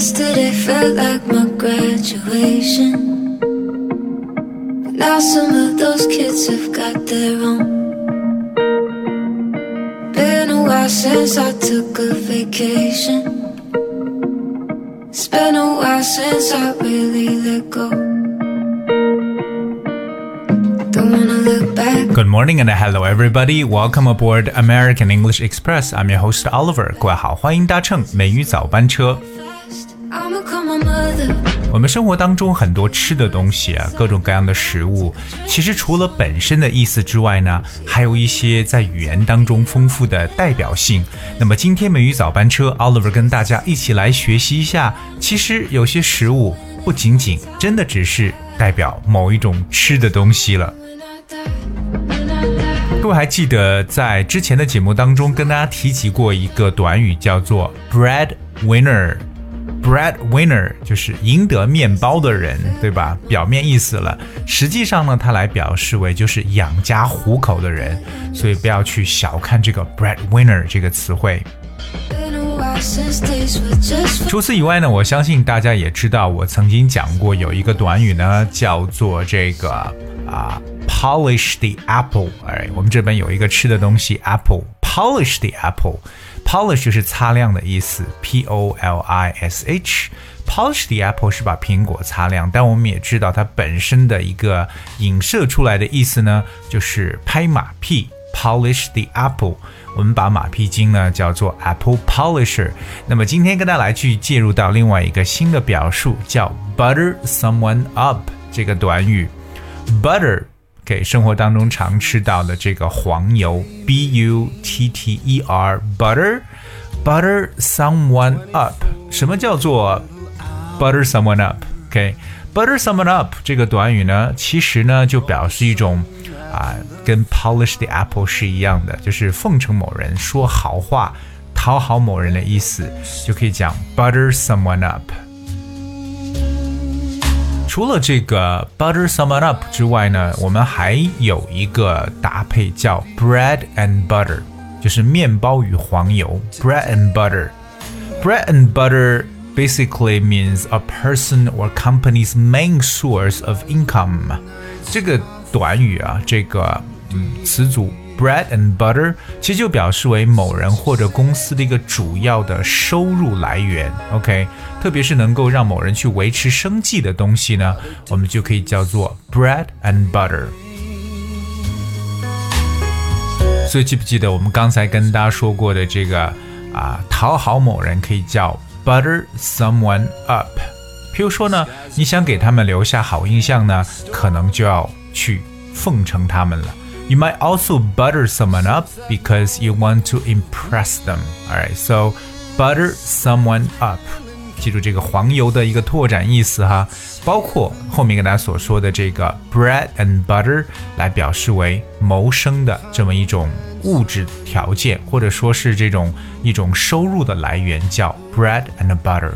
Yesterday felt like my graduation. Now some of those kids have got their own. Been a while since I took a vacation. It's been a while since I really let go. Don't wanna look back. Good morning and hello everybody. Welcome aboard American English Express. I'm your host Oliver. 各位好，欢迎搭乘美语早班车。 我们生活当中很多吃的东西啊，各种各样的食物，其实除了本身的意思之外呢，还有一些在语言当中丰富的代表性。那么今天美语早班车，Oliver 跟大家一起来学习一下，其实有些食物不仅仅真的只是代表某一种吃的东西了。各位还记得在之前的节目当中跟大家提及过一个短语，叫做 breadwinner bread winner 就是赢得面包的人，对吧？表面意思了，实际上呢，它来表示为就是养家糊口的人，所以不要去小看这个 bread winner 这个词汇。除此以外呢，我相信大家也知道，我曾经讲过有一个短语呢，叫做这个啊、polish the apple。哎，我们这边有一个吃的东西 apple，polish the apple。Polish 就是擦亮的意思，p o l i s h。polish the apple 是把苹果擦亮，但我们也知道它本身的一个影射出来的意思呢，就是拍马屁。polish the apple，我们把马屁精呢叫做 apple polisher。那么今天跟大家来去介入到另外一个新的表述，叫 butter someone up 这个短语。butter 给生活当中常吃到的这个黄油，b u t t e r butter butter someone up。什么叫做 butter someone up？OK，butter、someone up 这个短语呢，其实呢就表示一种啊，跟 polish the apple 是一样的，就是奉承某人、说好话、讨好某人的意思，就可以讲 butter someone up。除了这个 butter someone up 之外呢，我们还有一个搭配叫 bread and butter，就是面包与黄油 bread and butter。Bread and butter basically means a person or company's main source of income。这个短语啊，这个嗯词组 bread and butter 其实就表示为某人或者公司的一个主要的收入来源。OK，特别是能够让某人去维持生计的东西呢，我们就可以叫做 bread and butter。所以记不记得我们刚才跟大家说过的这个啊，讨好某人可以叫 butter someone up。譬如说呢，你想给他们留下好印象呢，可能就要去奉承他们了。You might also butter someone up because you want to impress them. Alright, so butter someone up. 记住这个黄油的一个拓展意思哈，包括后面跟大家所说的这个 bread and butter 来表示为谋生的这么一种物质条件，或者说是这种一种收入的来源，叫 bread and butter。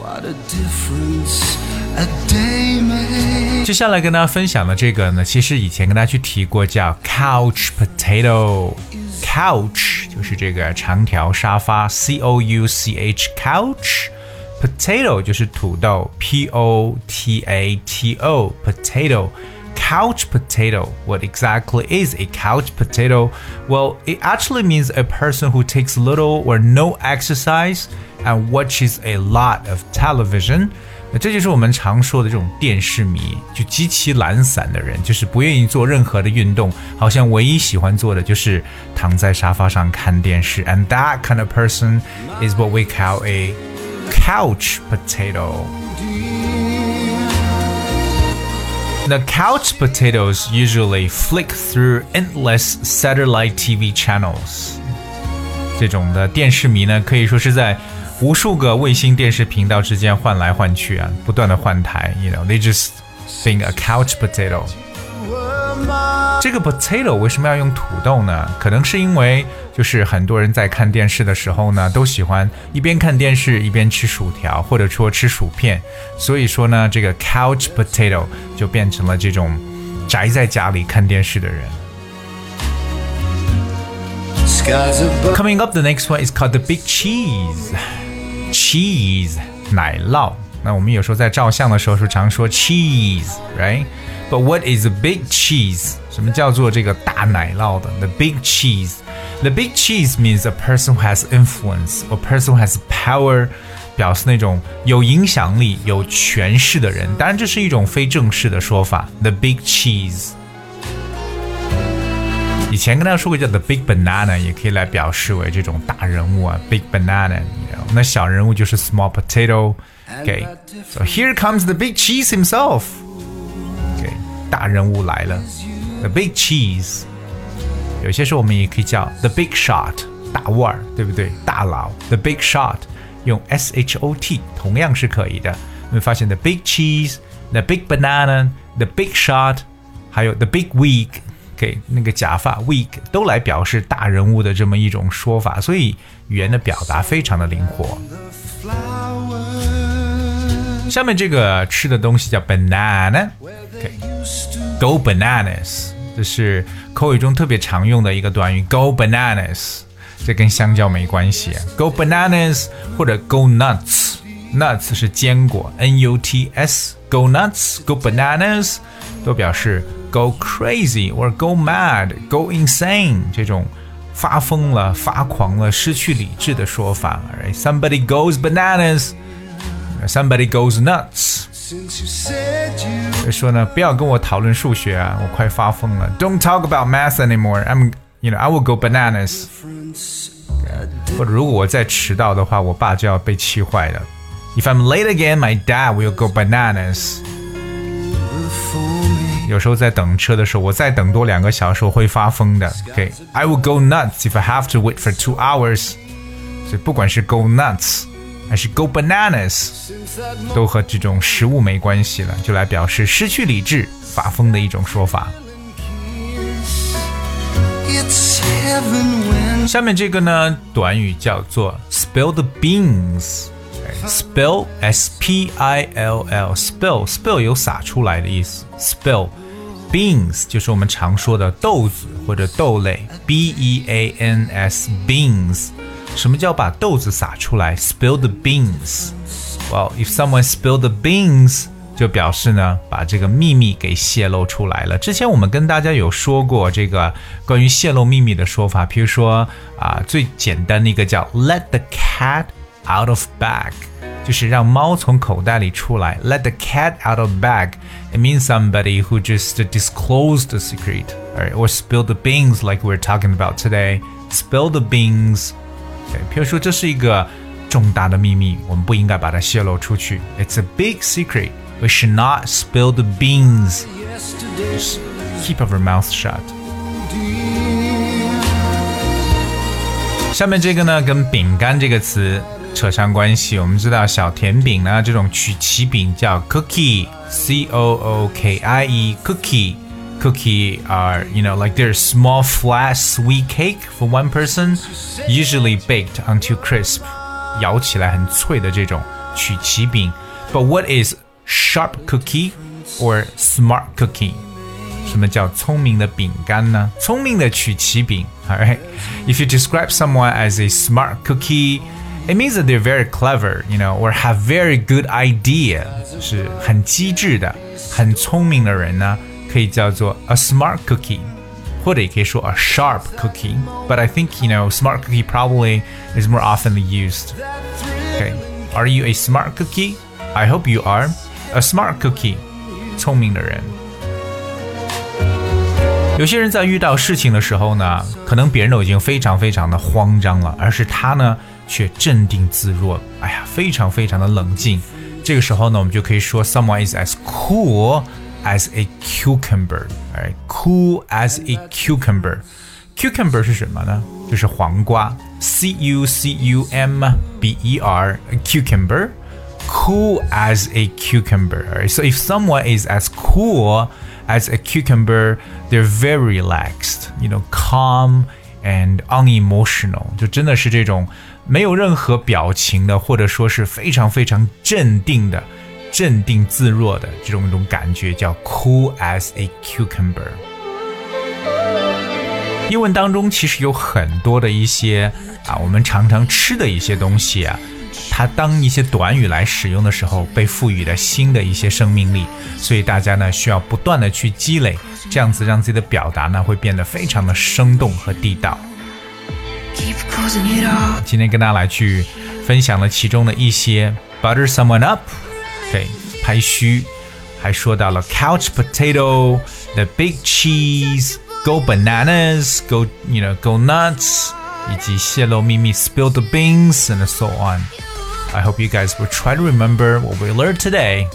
What a difference a day makes. 接下来跟大家分享的这个呢，其实以前跟大家去提过，叫 couch potato。couch 就是这个长条沙发，c o u c h couch。potato 就是土豆，p o t a t o potato。Couch potato. What exactly is a couch potato? Well, it actually means a person who takes little or no exercise and watches a lot of television. 那这就是我们常说的这种电视迷，就极其懒散的人，就是不愿意做任何的运动，好像唯一喜欢做的就是躺在沙发上看电视。And that kind of person is what we call a couch potato. The couch potatoes usually flick through endless satellite TV channels. 这种的电视迷呢，可以说是在 无数个卫星电视频道之间换来换去啊，不断的换台。You know, they just being a couch potato. 这个 potato 为什么要用土豆呢？可能是因为就是很多人在看电视的时候呢，都喜欢一边看电视一边吃薯条，或者说吃薯片，所以说呢，这个 couch potato 就变成了这种宅在家里看电视的人。 Skies above. Coming up, the next one is called the big cheese. Cheese. 奶酪。那我们有时候在照相的时候是常说 cheese，right？But what is a big cheese？什么叫做这个大奶酪的？The big cheese。The big cheese means a person who has influence or person who has power，表示那种有影响力、有权势的人。当然，这是一种非正式的说法。The big cheese。 以前跟大家说过叫 The Big Banana，也可以来表示为这种大人物啊，Big Banana。那小人物就是 Small Potato。Okay, so here comes the Big Cheese himself. Okay，大人物来了，The Big Cheese。有些时候我们也可以叫 The Big Shot，大腕儿，对不对？大佬，The Big Shot，用 S H O T 同样是可以的。你会发现 The Big Cheese、The Big Banana、The Big Shot，还有 The Big Wig。给那个假发 wig 都来表示大人物的这么一种说法，所以语言的表达非常的灵活。下面这个吃的东西叫 banana，OK，go bananas，这是口语中特别常用的一个短语，go bananas，这跟香蕉没关系，go bananas 或者 go nuts，nuts 是坚果，n u t s，go nuts，go bananas 都表示 go crazy or go mad，go insane 这种发疯了、发狂了、失去理智的说法，right？Somebody goes bananas。Somebody goes nuts。就说呢，不要跟我讨论数学啊，我快发疯了。Don't talk about math anymore. I'm, you know, I will go bananas. 或者如果我再迟到的话，我爸就要被气坏了。If I'm late again, my dad will go bananas. 有时候在等车的时候，我再等多两个小时，我会发疯的。OK，I、okay? will go nuts if I have to wait for two hours. 所以不管是 go nuts。还是 go bananas，都和这种食物没关系了，就来表示失去理智、发疯的一种说法。下面这个呢，短语叫做 spill the beans。 spill s p i l l spill spill 有洒出来的意思。spill beans 就是我们常说的豆子或者豆类。b e a n s beans。什么叫把豆子撒出来？Spill the beans。Well, if someone spill the beans，就表示呢把这个秘密给泄露出来了。之前我们跟大家有说过这个关于泄露秘密的说法，比如说啊最简单的一个叫 Let the cat out of bag，就是让猫从口袋里出来。Let the cat out of bag。It means somebody who just disclosed the secret, or, or spill the beans like we're talking about today. Spill the beans 对，譬如说这是一个重大的秘密，我们不应该把它泄露出去。It's a big secret. We should not spill the beans. Just keep our mouth shut. 下面这个呢，跟饼干这个词 扯上关系。我们知道小甜饼呢，这种曲奇饼叫 cookie，c o o k i e，cookie。cookie are, you know, like they're small, flat, sweet cake for one person, usually baked until crisp. 咬起来很脆的这种曲奇饼。But what is sharp cookie or smart cookie? 什么叫聪明的饼干呢？聪明的曲奇饼。Alright, if you describe someone as a smart cookie, it means that they're very clever, you know, or have very good idea，就是很机智的、很聪明的人呢。可以叫做 a smart cookie，或者也可以说 a sharp cookie. But I think you know smart cookie probably is more oftenly used. Okay, are you a smart cookie? I hope you are. A smart cookie，聪明的人。有些人在遇到事情的时候呢，可能别人都已经非常非常的慌张了，而是他呢 却镇定自若，哎呀，非常非常的冷静。这个时候呢，我们就可以说 someone is as cool as a cucumber，哎，cool as a cucumber。cucumber 是什么呢？就是黄瓜，c u c u m b e r cucumber。Cool as a cucumber. Right? So if someone is as cool as a cucumber, they're very relaxed, you know, calm and unemotional. 就真的是这种没有任何表情的，或者说是非常非常镇定的。镇定自若的这种一种感觉叫 cool as a cucumber。英文当中其实有很多的一些啊，我们常常吃的一些东西啊，它当一些短语来使用的时候，被赋予了新的一些生命力，所以大家呢需要不断的去积累，这样子让自己的表达呢会变得非常的生动和地道。今天跟大家来去分享了其中的一些 butter someone up，对，拍虚，还说到了 couch potato，the big cheese，go bananas，go you know go nuts，以及泄露秘密 spill the beans and so on。I hope you guys will try to remember what we learned today.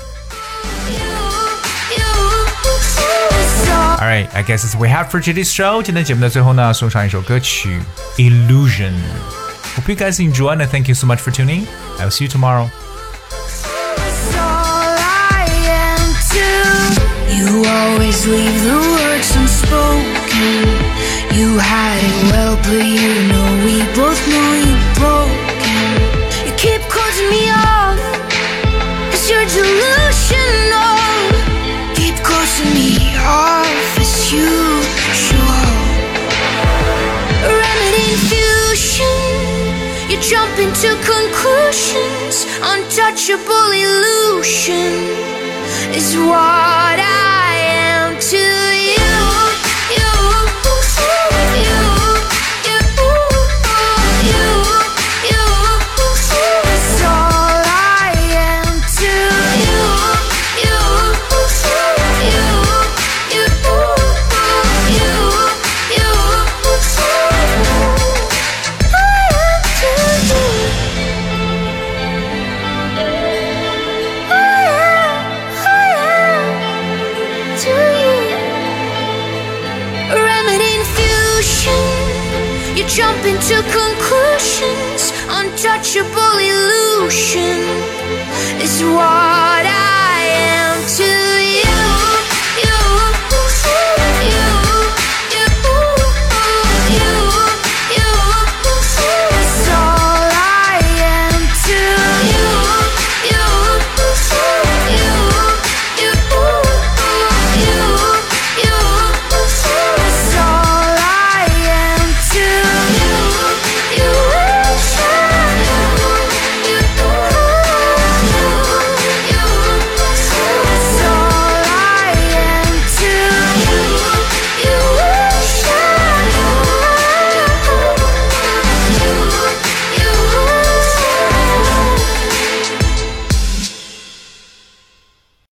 All right, I guess that's what we have for today's show. 今天节目的最后呢，送上一首歌曲《Illusion》。Hope you guys enjoyed and thank you so much for tuning. I will see you tomorrow. It's all I am too. You always leave the words unspoken. You hide it well, but you know You jump into conclusions. Untouchable illusion is what I